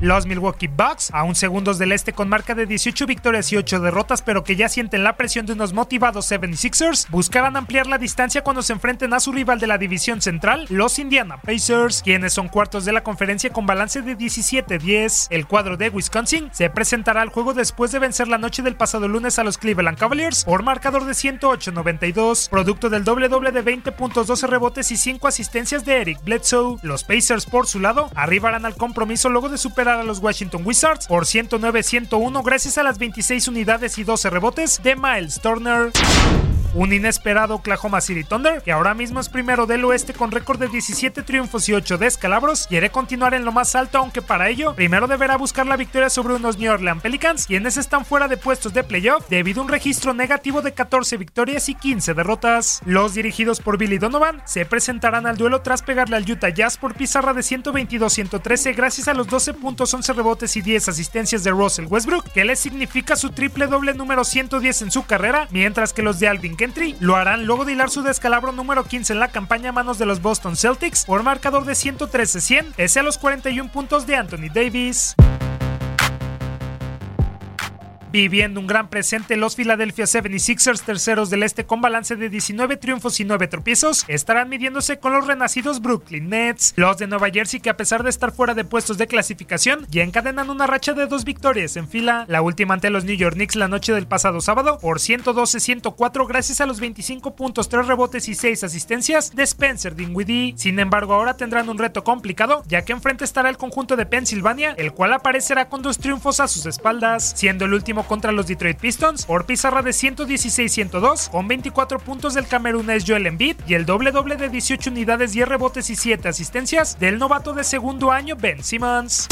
Los Milwaukee Bucks, a un segundos del este con marca de 18 victorias y 8 derrotas, pero que ya sienten la presión de unos motivados 76ers, buscarán ampliar la distancia cuando se enfrenten a su rival de la división central, los Indiana Pacers, quienes son cuartos de la conferencia con balance de 17-10. El cuadro de Wisconsin se presentará al juego después de vencer la noche del pasado lunes a los Cleveland Cavaliers por marcador de 108-92, producto del doble doble de 20 puntos, 12 rebotes y 5 asistencias de Eric Bledsoe. Los Pacers, por su lado, arribarán al compromiso luego de superar a los Washington Wizards por 109-101 gracias a las 26 unidades y 12 rebotes de Miles Turner. Un inesperado Oklahoma City Thunder, que ahora mismo es primero del oeste con récord de 17 triunfos y 8 descalabros, quiere continuar en lo más alto, aunque para ello primero deberá buscar la victoria sobre unos New Orleans Pelicans, quienes están fuera de puestos de playoff debido a un registro negativo de 14 victorias y 15 derrotas. Los dirigidos por Billy Donovan se presentarán al duelo tras pegarle al Utah Jazz por pizarra de 122-113 gracias a los 12 puntos, 11 rebotes y 10 asistencias de Russell Westbrook, que le significa su triple doble número 110 en su carrera, mientras que los de Alvin Gentry lo harán luego de hilar su descalabro número 15 en la campaña a manos de los Boston Celtics por marcador de 113-100, pese a los 41 puntos de Anthony Davis. Viviendo un gran presente, los Philadelphia 76ers, terceros del este con balance de 19 triunfos y 9 tropiezos, estarán midiéndose con los renacidos Brooklyn Nets. Los de Nueva Jersey, que a pesar de estar fuera de puestos de clasificación, ya encadenan una racha de dos victorias en fila. La última ante los New York Knicks la noche del pasado sábado por 112-104 gracias a los 25 puntos, 3 rebotes y 6 asistencias de Spencer Dinwiddie. Sin embargo, ahora tendrán un reto complicado, ya que enfrente estará el conjunto de Pensilvania, el cual aparecerá con dos triunfos a sus espaldas, siendo el último contra los Detroit Pistons por pizarra de 116-102 con 24 puntos del camerunés Joel Embiid y el doble doble de 18 unidades, 10 rebotes y 7 asistencias del novato de segundo año Ben Simmons.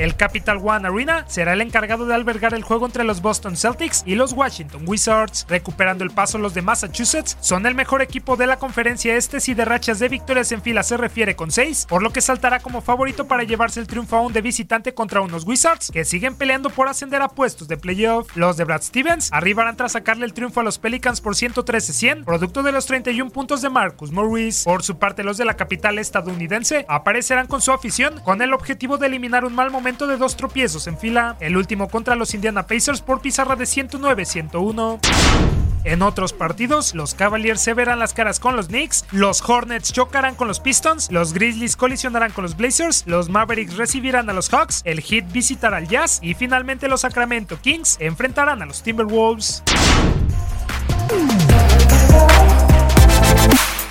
El Capital One Arena será el encargado de albergar el juego entre los Boston Celtics y los Washington Wizards. Recuperando el paso, los de Massachusetts son el mejor equipo de la conferencia este si de rachas de victorias en fila se refiere con 6, por lo que saltará como favorito para llevarse el triunfo aún de visitante contra unos Wizards que siguen peleando por ascender a puestos de playoff. Los de Brad Stevens arribarán tras sacarle el triunfo a los Pelicans por 113-100, producto de los 31 puntos de Marcus Morris. Por su parte, los de la capital estadounidense aparecerán con su afición con el objetivo de eliminar un mal momento de dos tropiezos en fila, el último contra los Indiana Pacers por pizarra de 109-101. En otros partidos, los Cavaliers se verán las caras con los Knicks, los Hornets chocarán con los Pistons, los Grizzlies colisionarán con los Blazers, los Mavericks recibirán a los Hawks, el Heat visitará al Jazz y finalmente los Sacramento Kings enfrentarán a los Timberwolves.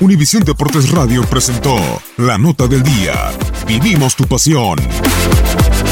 Univisión Deportes Radio presentó la nota del día. Vivimos tu pasión.